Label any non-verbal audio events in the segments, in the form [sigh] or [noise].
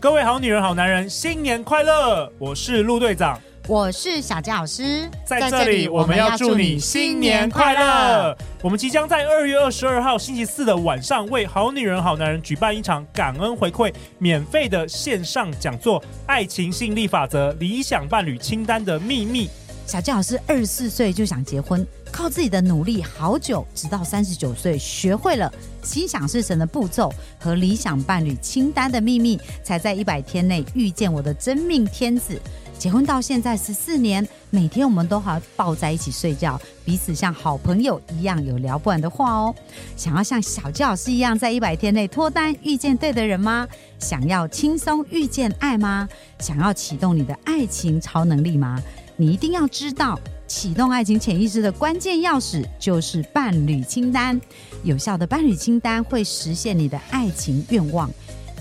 各位好女人、好男人，新年快乐！我是陆队长，我是小佳老师，在这里我们要祝你新年快乐。我们即将在二月二十二号星期四的晚上，为好女人、好男人举办一场感恩回馈免费的线上讲座《爱情吸引力法则：理想伴侣清单的秘密》。小佳老师二十四岁就想结婚，靠自己的努力好久，直到三十九岁学会了心想事成的步骤和理想伴侣清单的秘密，才在一百天内遇见我的真命天子。结婚到现在十四年，每天我们都还抱在一起睡觉，彼此像好朋友一样有聊不完的话哦。想要像小佳老师一样，在一百天内脱单遇见对的人吗？想要轻松遇见爱吗？想要启动你的爱情超能力吗？你一定要知道，启动爱情潜意识的关键钥匙就是伴侣清单。有效的伴侣清单会实现你的爱情愿望，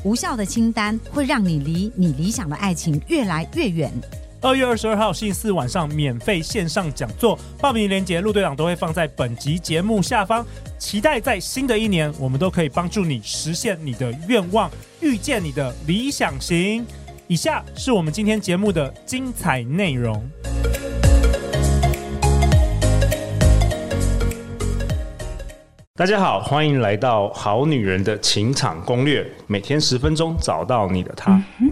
无效的清单会让你离你理想的爱情越来越远。二月二十二号星期四晚上免费线上讲座，报名链接陆队长都会放在本集节目下方。期待在新的一年，我们都可以帮助你实现你的愿望，遇见你的理想型。以下是我们今天节目的精彩内容。大家好，欢迎来到《好女人的情场攻略》，每天十分钟，找到你的他。嗯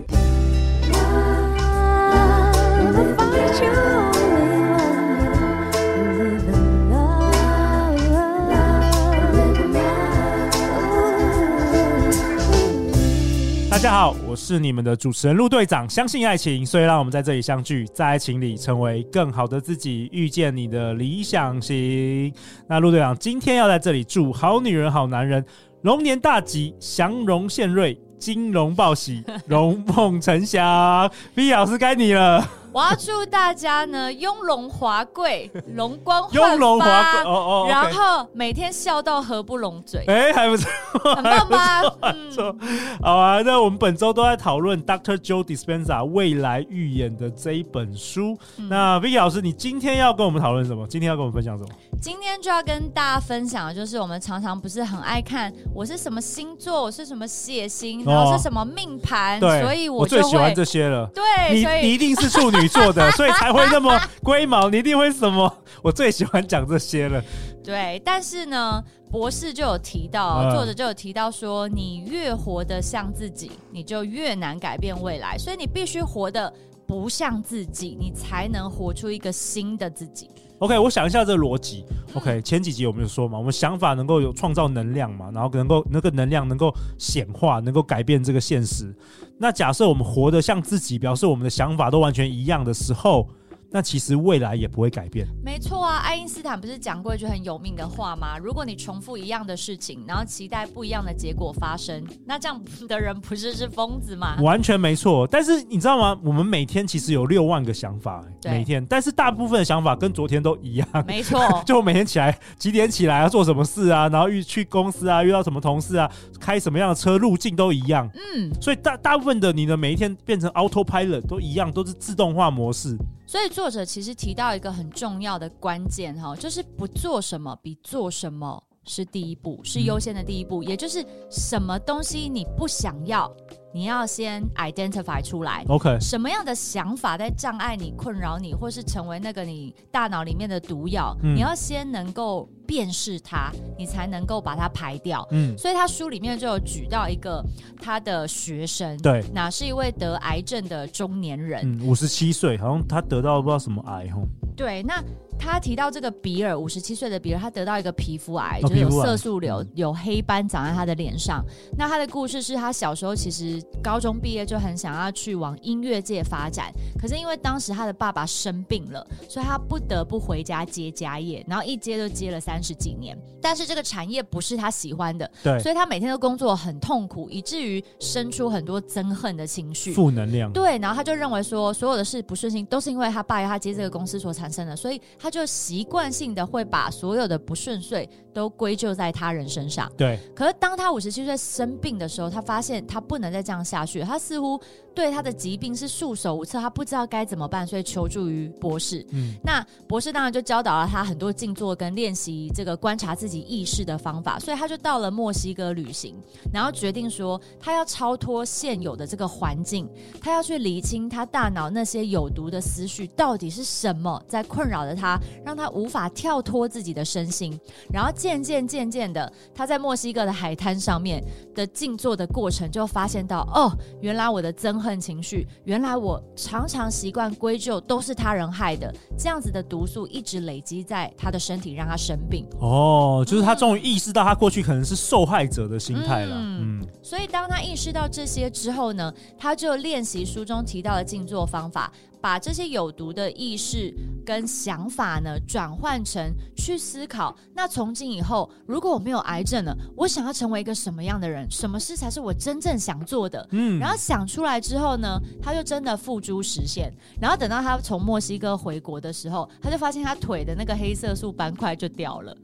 大家好，我是你们的主持人陆队长。相信爱情，所以让我们在这里相聚，在爱情里成为更好的自己，遇见你的理想型。那陆队长今天要在这里祝好女人、好男人龙年大吉，祥龙献瑞，金龙报喜，龙凤呈祥。[laughs] V 老师该你了。我要祝大家呢，[laughs] 雍容华贵，容光焕发，雍华贵哦哦，然后每天笑到合不拢嘴，哎，还不错，很棒吧？嗯，好啊。那我们本周都在讨论 Doctor Joe Dispenza 未来预言的这一本书。嗯、那 Vicky 老师，你今天要跟我们讨论什么？今天要跟我们分享什么？今天就要跟大家分享的就是我们常常不是很爱看我是什么星座，我是什么血型，然后是什么命盘，对，所以我，我最喜欢这些了。对，你你一定是处女。做的，所以才会那么龟毛。你一定会什么？我最喜欢讲这些了。对，但是呢，博士就有提到，作者就有提到说，你越活得像自己，你就越难改变未来。所以你必须活得不像自己，你才能活出一个新的自己。OK，我想一下这个逻辑。OK，前几集我们有说嘛，我们想法能够有创造能量嘛，然后能够那个能量能够显化，能够改变这个现实。那假设我们活得像自己，表示我们的想法都完全一样的时候。那其实未来也不会改变。没错啊，爱因斯坦不是讲过一句很有名的话吗？如果你重复一样的事情，然后期待不一样的结果发生，那这样的人不是是疯子吗？完全没错。但是你知道吗？我们每天其实有六万个想法，每天，但是大部分的想法跟昨天都一样。没错，[laughs] 就我每天起来几点起来啊做什么事啊，然后遇去公司啊，遇到什么同事啊，开什么样的车，路径都一样。嗯，所以大大部分的你的每一天变成 autopilot 都一样，都是自动化模式。所以作者其实提到一个很重要的关键哈，就是不做什么比做什么是第一步，是优先的第一步，也就是什么东西你不想要。你要先 identify 出来，OK？什么样的想法在障碍你、困扰你，或是成为那个你大脑里面的毒药？嗯、你要先能够辨识它，你才能够把它排掉。嗯，所以他书里面就有举到一个他的学生，对，那是一位得癌症的中年人，嗯，五十七岁，好像他得到不知道什么癌，吼。对，那。他提到这个比尔，五十七岁的比尔，他得到一个皮肤癌，就是有色素瘤，有黑斑长在他的脸上。那他的故事是他小时候其实高中毕业就很想要去往音乐界发展，可是因为当时他的爸爸生病了，所以他不得不回家接家业，然后一接就接了三十几年。但是这个产业不是他喜欢的，对，所以他每天都工作很痛苦，以至于生出很多憎恨的情绪，负能量。对，然后他就认为说，所有的事不顺心都是因为他爸要他接这个公司所产生的，所以。他就习惯性的会把所有的不顺遂都归咎在他人身上。对。可是当他五十七岁生病的时候，他发现他不能再这样下去，他似乎对他的疾病是束手无策，他不知道该怎么办，所以求助于博士。嗯。那博士当然就教导了他很多静坐跟练习这个观察自己意识的方法，所以他就到了墨西哥旅行，然后决定说他要超脱现有的这个环境，他要去理清他大脑那些有毒的思绪到底是什么在困扰着他，让他无法跳脱自己的身心。然后渐渐渐渐的，他在墨西哥的海滩上面的静坐的过程，就发现到哦，原来我的憎恨情绪，原来我常常习惯归咎都是他人害的，这样子的毒素一直累积在他的身体，让他生病。哦，就是他终于意识到他过去可能是受害者的心态了。嗯，嗯，所以当他意识到这些之后呢，他就练习书中提到的静坐方法。把这些有毒的意识跟想法呢，转换成去思考。那从今以后，如果我没有癌症了，我想要成为一个什么样的人？什么事才是我真正想做的？嗯，然后想出来之后呢，他就真的付诸实现。然后等到他从墨西哥回国的时候，他就发现他腿的那个黑色素斑块就掉了。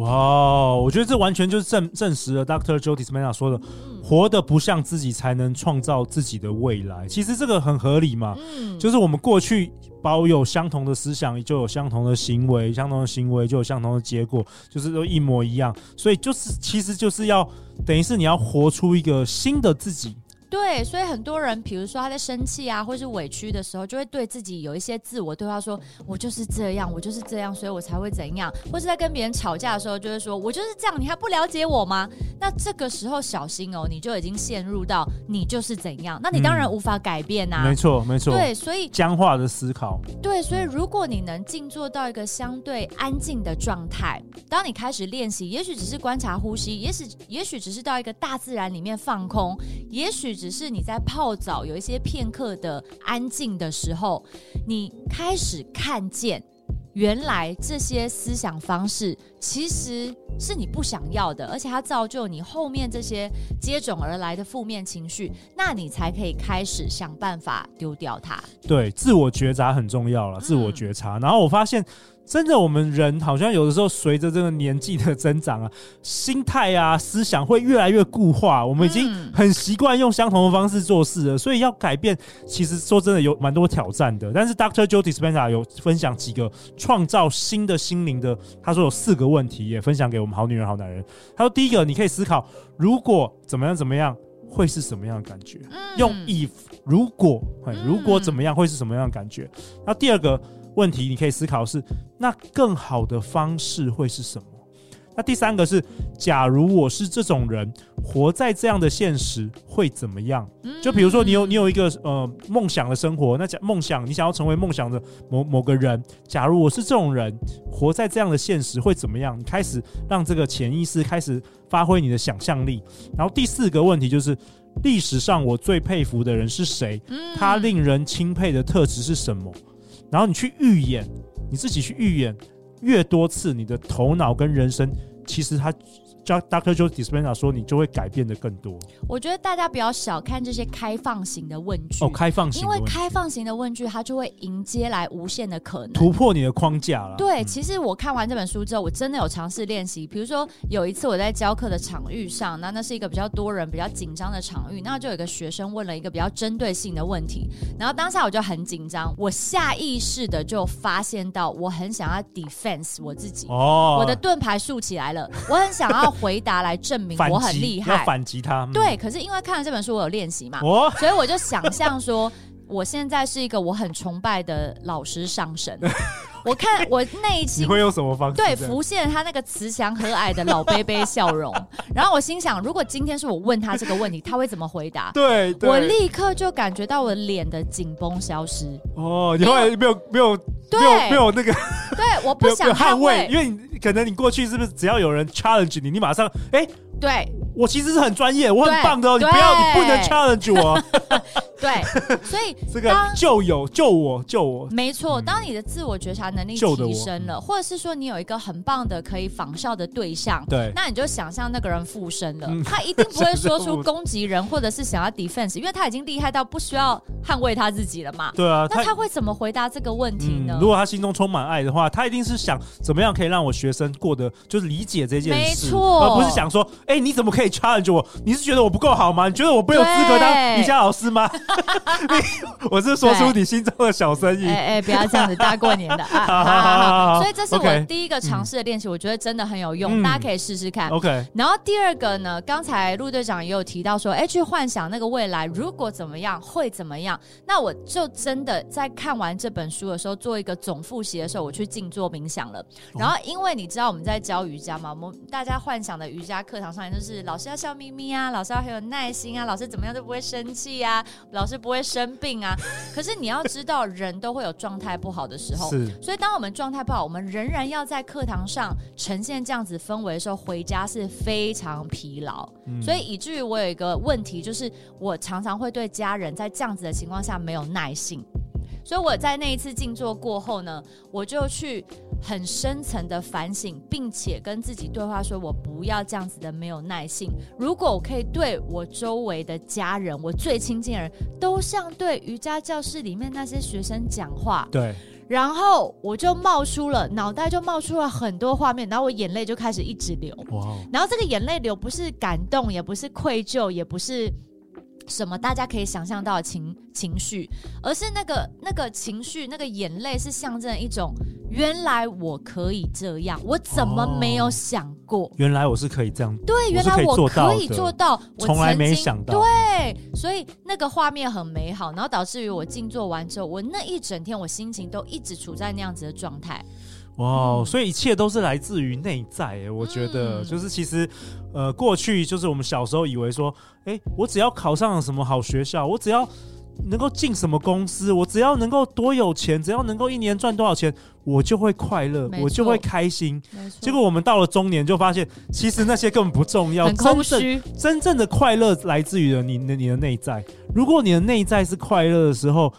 哇，我觉得这完全就是证证实了 Doctor Joe Dispenza 说的，嗯，活得不像自己，才能创造自己的未来。其实这个很合理嘛，嗯，就是我们过去保有相同的思想，就有相同的行为，相同的行为就有相同的结果，就是都一模一样。所以就是，其实就是要等于是你要活出一个新的自己。对，所以很多人，比如说他在生气啊，或是委屈的时候，就会对自己有一些自我对话，说：“我就是这样，我就是这样，所以我才会怎样。”或是在跟别人吵架的时候，就会说：“我就是这样，你还不了解我吗？”那这个时候小心哦，你就已经陷入到你就是怎样，那你当然无法改变呐、啊嗯。没错，没错。对，所以僵化的思考。对，所以如果你能静坐到一个相对安静的状态，当你开始练习，也许只是观察呼吸，也许也许只是到一个大自然里面放空，也许。只是你在泡澡，有一些片刻的安静的时候，你开始看见，原来这些思想方式其实是你不想要的，而且它造就你后面这些接踵而来的负面情绪，那你才可以开始想办法丢掉它。对，自我觉察很重要了，自我觉察。嗯。然后我发现。真的，我们人好像有的时候随着这个年纪的增长啊，[laughs] 心态啊、思想会越来越固化。我们已经很习惯用相同的方式做事了，所以要改变，其实说真的有蛮多挑战的。但是 Dr. Joe Dispenza 有分享几个创造新的心灵的，他说有四个问题，也分享给我们好女人、好男人。他说第一个，你可以思考，如果怎么样怎么样，会是什么样的感觉？用 if 如果，如果怎么样会是什么样的感觉？那第二个。问题你可以思考是，那更好的方式会是什么？那第三个是，假如我是这种人，活在这样的现实会怎么样？就比如说你有你有一个呃梦想的生活，那假梦想你想要成为梦想的某某个人，假如我是这种人，活在这样的现实会怎么样？你开始让这个潜意识开始发挥你的想象力。然后第四个问题就是，历史上我最佩服的人是谁？他令人钦佩的特质是什么？然后你去预演，你自己去预演越多次，你的头脑跟人生其实它。Dr. Joe Dispenza 说，你就会改变的更多。我觉得大家不要小看这些开放型的问句哦，开放型，因为开放型的问句，它就会迎接来无限的可能，突破你的框架了。对，其实我看完这本书之后，我真的有尝试练习。比如说有一次我在教课的场域上，那那是一个比较多人、比较紧张的场域，那就有一个学生问了一个比较针对性的问题，然后当下我就很紧张，我下意识的就发现到我很想要 defense 我自己，哦，我的盾牌竖起来了，我很想要。回答来证明我很厉害，要反击他。嗯、对，可是因为看了这本书，我有练习嘛，哦、[laughs] 所以我就想象说，我现在是一个我很崇拜的老师上神。[laughs] 我看我内心会用什么方式？对，浮现他那个慈祥和蔼的老杯杯笑容。[laughs] 然后我心想，如果今天是我问他这个问题，他会怎么回答？对，对，我立刻就感觉到我脸的紧绷消失。哦，你后来没有没有对没有没有那个？对，我不想捍卫，因为你可能你过去是不是只要有人 challenge 你，你马上哎，欸、对，我其实是很专业，我很棒的哦，你不要，你不能 challenge 我。[laughs] 对，所以 [laughs] 这个救有救我救我，没错。当你的自我觉察能力提升了，或者是说你有一个很棒的可以仿效的对象，对，那你就想象那个人附身了，他一定不会说出 [laughs] 攻击人或者是想要 defense，因为他已经厉害到不需要捍卫他自己了嘛。对啊，那他会怎么回答这个问题呢？如果他心中充满爱的话，他一定是想怎么样可以让我学生过得就是理解这件事，没错，而不是想说，哎，你怎么可以 challenge 我？你是觉得我不够好吗？你觉得我不有资格当瑜伽老师吗？[laughs] 我是说出你心中的小声音。哎哎，不要这样子，大过年的啊！[laughs] 好好好，所以这是我第一个尝试的练习，我觉得真的很有用，大家可以试试看。OK。然后第二个呢，刚才陆队长也有提到说，哎，去幻想那个未来如果怎么样会怎么样。那我就真的在看完这本书的时候，做一个总复习的时候，我去静坐冥想了。然后因为你知道我们在教瑜伽吗，我们大家幻想的瑜伽课堂上面就是老师要笑眯眯啊，老师要很有耐心啊，老师怎么样都不会生气啊，老师不会生病啊。[laughs] 可是你要知道，人都会有状态不好的时候，所以当我们状态不好，我们仍然要在课堂上呈现这样子氛围的时候，回家是非常疲劳。嗯。所以以至于我有一个问题，就是我常常会对家人在这样子的情况下没有耐性。所以我在那一次静坐过后呢，我就去很深层的反省，并且跟自己对话，说我不要这样子的没有耐性。如果我可以对我周围的家人，我最亲近的人都像对瑜伽教室里面那些学生讲话，对，然后我就冒出了脑袋就冒出了很多画面，然后我眼泪就开始一直流，哇！然后这个眼泪流不是感动，也不是愧疚，也不是。什么大家可以想象到的情情绪，而是那个那个情绪，那个眼泪是象征一种原来我可以这样，我怎么没有想过？哦、原来我是可以这样，对，原来我可以做到，从来没想到，对，所以那个画面很美好，然后导致于我静坐完之后，我那一整天我心情都一直处在那样子的状态。哇所以一切都是来自于内在，我觉得就是其实，呃，过去就是我们小时候以为说，哎，我只要考上了什么好学校，我只要能够进什么公司，我只要能够多有钱，只要能够一年赚多少钱，我就会快乐，我就会开心。结果我们到了中年，就发现其实那些根本不重要，真正真正的快乐来自于了你的你的内在。如果你的内在是快乐的时候。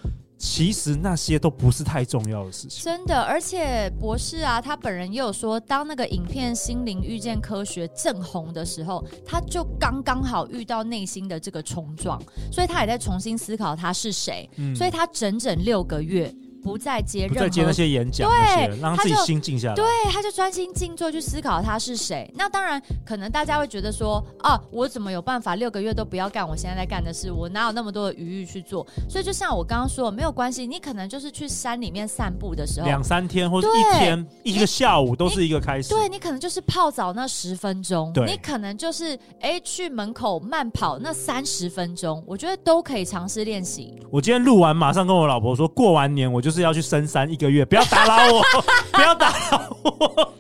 其实那些都不是太重要的事情，真的。而且博士啊，他本人也有说，当那个影片《心灵遇见科学》正红的时候，他就刚刚好遇到内心的这个冲撞，所以他也在重新思考他是谁。嗯，所以他整整六个月。不再接任何，再接那些演讲，对，让自己心静下来。对，他就专心静坐去思考他是谁。那当然，可能大家会觉得说，啊，我怎么有办法六个月都不要干我现在在干的事？我哪有那么多的余裕去做？所以，就像我刚刚说，没有关系，你可能就是去山里面散步的时候，两三天或者一天，一个下午都是一个开始。对，你可能就是泡澡那十分钟，对你可能就是哎去门口慢跑那三十分钟，我觉得都可以尝试练习。我今天录完，马上跟我老婆说，过完年我就。就是要去深山一个月，不要打扰我，[laughs] 不要打扰我，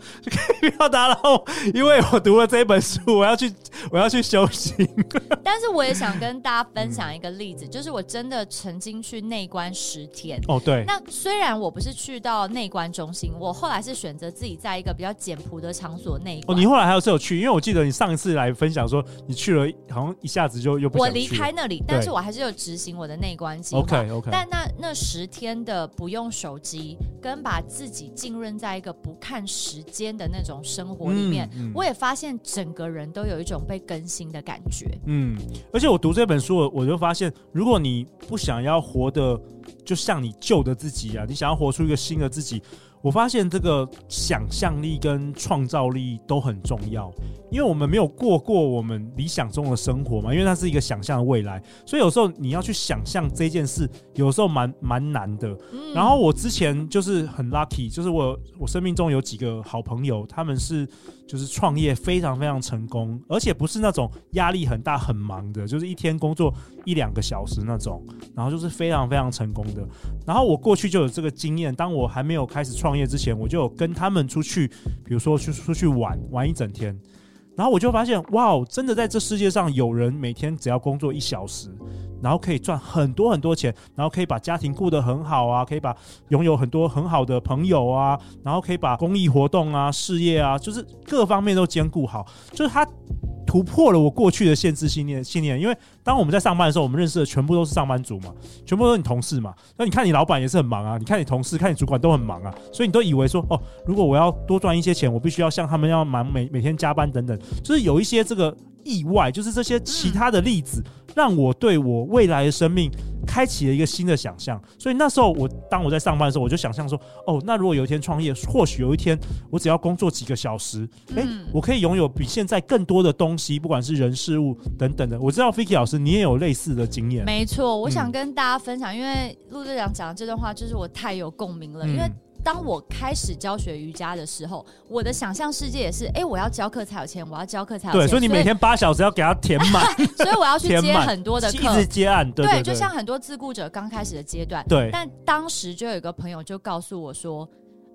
不要打扰我，因为我读了这本书，我要去，我要去修行。但是我也想跟大家分享一个例子，嗯、就是我真的曾经去内观十天。哦，对。那虽然我不是去到内观中心，我后来是选择自己在一个比较简朴的场所内观。哦，你后来还有是有去？因为我记得你上一次来分享说你去了，好像一下子就又不。我离开那里，但是我还是有执行我的内观计划。OK OK。但那那十天的。不用手机，跟把自己浸润在一个不看时间的那种生活里面，嗯嗯、我也发现整个人都有一种被更新的感觉。嗯，而且我读这本书，我就发现，如果你不想要活的就像你旧的自己啊，你想要活出一个新的自己。我发现这个想象力跟创造力都很重要，因为我们没有过过我们理想中的生活嘛，因为它是一个想象的未来，所以有时候你要去想象这件事，有时候蛮蛮难的。然后我之前就是很 lucky，就是我我生命中有几个好朋友，他们是。就是创业非常非常成功，而且不是那种压力很大很忙的，就是一天工作一两个小时那种，然后就是非常非常成功的。然后我过去就有这个经验，当我还没有开始创创业之前，我就有跟他们出去，比如说去出去玩玩一整天。然后我就发现，哇，真的在这世界上有人每天只要工作一小时，然后可以赚很多很多钱，然后可以把家庭顾得很好啊，可以把拥有很多很好的朋友啊，然后可以把公益活动啊、事业啊，就是各方面都兼顾好。就是他突破了我过去的限制信念信念。因为当我们在上班的时候，我们认识的全部都是上班族嘛，全部都是你同事嘛。那你看你老板也是很忙啊，你看你同事、看你主管都很忙啊，所以你都以为说哦，如果我要多赚一些钱，我必须要像他们要忙每每天加班等等，就是有一些这个。意外就是这些其他的例子，让我对我未来的生命开启了一个新的想象。所以那时候我当我在上班的时候，我就想象说：哦，那如果有一天创业，或许有一天我只要工作几个小时，诶，我可以拥有比现在更多的东西，不管是人事物等等的。我知道 Vicky 老师你也有类似的经验。没错，我想跟大家分享，因为陆队长讲的这段话就是我太有共鸣了，因为。当我开始教学瑜伽的时候，我的想象世界也是，哎、欸，我要教课才有钱，我要教课才有钱。对，所以你每天八小时要给他填满，[laughs] 所以我要去接很多的课，一直接案。对，就像很多自雇者刚开始的阶段。对，但当时就有一个朋友就告诉我说，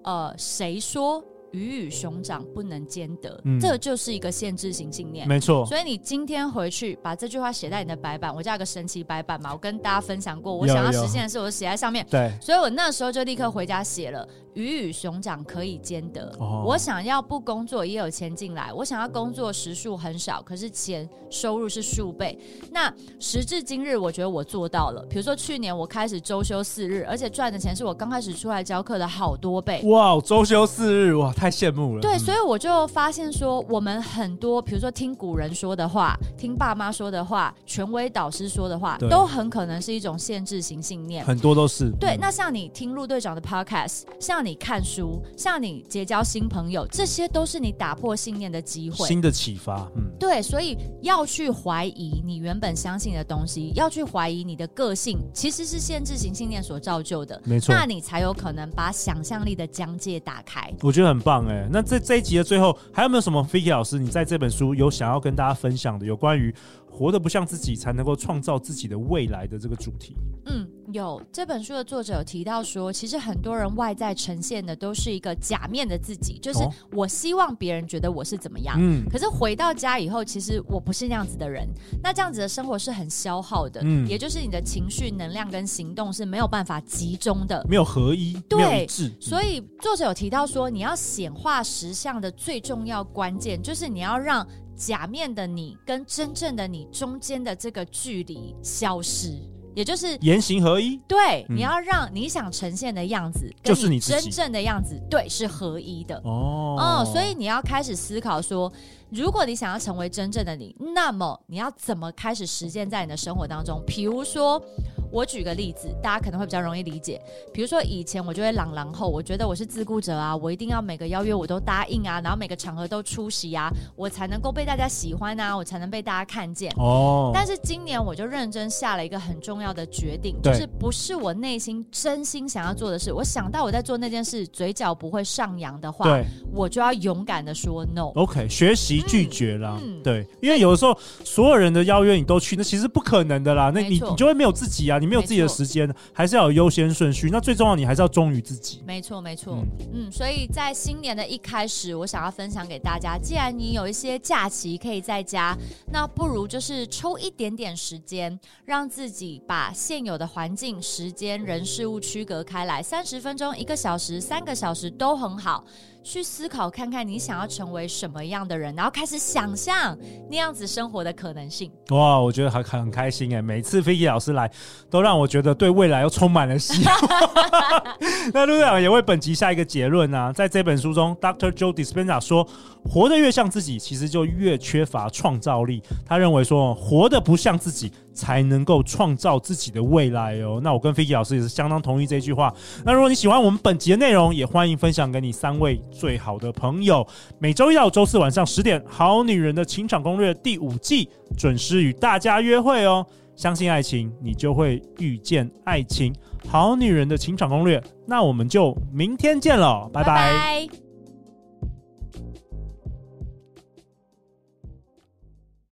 呃，谁说？鱼与熊掌不能兼得，嗯，这就是一个限制性信念。没错，所以你今天回去把这句话写在你的白板，我叫个神奇白板嘛。我跟大家分享过，我想要实现的事，我写在上面。对，所以我那时候就立刻回家写了。鱼与熊掌可以兼得。Oh. 我想要不工作也有钱进来，我想要工作时数很少，可是钱收入是数倍。那时至今日，我觉得我做到了。比如说去年我开始周休四日，而且赚的钱是我刚开始出来教课的好多倍。哇，周休四日哇，太羡慕了。对，所以我就发现说，我们很多，比如说听古人说的话，听爸妈说的话，权威导师说的话，都很可能是一种限制型信念。很多都是。对，那像你听陆队长的 Podcast，像。你看书，像你结交新朋友，这些都是你打破信念的机会，新的启发。嗯，对，所以要去怀疑你原本相信的东西，要去怀疑你的个性，其实是限制型信念所造就的。没错，那你才有可能把想象力的疆界打开。我觉得很棒哎。那这这一集的最后，还有没有什么 Vicky 老师，你在这本书有想要跟大家分享的，有关于活得不像自己，才能够创造自己的未来的这个主题？嗯。有这本书的作者有提到说，其实很多人外在呈现的都是一个假面的自己，就是我希望别人觉得我是怎么样，嗯，可是回到家以后，其实我不是那样子的人，那这样子的生活是很消耗的，嗯，也就是你的情绪、能量跟行动是没有办法集中的，没有合一，对。所以作者有提到说，你要显化实相的最重要关键，就是你要让假面的你跟真正的你中间的这个距离消失。也就是言行合一，对，嗯、你要让你想呈现的样子，就是你真正的样子，对，是合一的哦。哦，所以你要开始思考说，如果你想要成为真正的你，那么你要怎么开始实践在你的生活当中？比如说。我举个例子，大家可能会比较容易理解。比如说以前我就会朗朗后，我觉得我是自顾者啊，我一定要每个邀约我都答应啊，然后每个场合都出席啊，我才能够被大家喜欢啊，我才能被大家看见。哦。但是今年我就认真下了一个很重要的决定，就是不是我内心真心想要做的事，我想到我在做那件事，嘴角不会上扬的话，对，我就要勇敢的说 no。OK，学习拒绝啦。嗯。对，因为有的时候所有人的邀约你都去，那其实不可能的啦。那你你就会没有自己啊。你没有自己的时间，还是要有优先顺序。那最重要，你还是要忠于自己。没错，没错。嗯，嗯，所以在新年的一开始，我想要分享给大家，既然你有一些假期可以在家，那不如就是抽一点点时间，让自己把现有的环境、时间、人、事物区隔开来，三十分钟、一个小时、三个小时都很好。去思考看看你想要成为什么样的人，然后开始想象那样子生活的可能性。哇，我觉得很很开心哎！每次 Vicky 老师来，都让我觉得对未来又充满了希望。[laughs] 那陆队长也为本集下一个结论啊，在这本书中，Dr. Joe Dispenza 说，活得越像自己，其实就越缺乏创造力。他认为说，活得不像自己。才能够创造自己的未来哦。那我跟飞机老师也是相当同意这句话。那如果你喜欢我们本集的内容，也欢迎分享给你三位最好的朋友。每周一到周四晚上十点，《好女人的情场攻略》第五季准时与大家约会哦。相信爱情，你就会遇见爱情。《好女人的情场攻略》，那我们就明天见了，拜拜。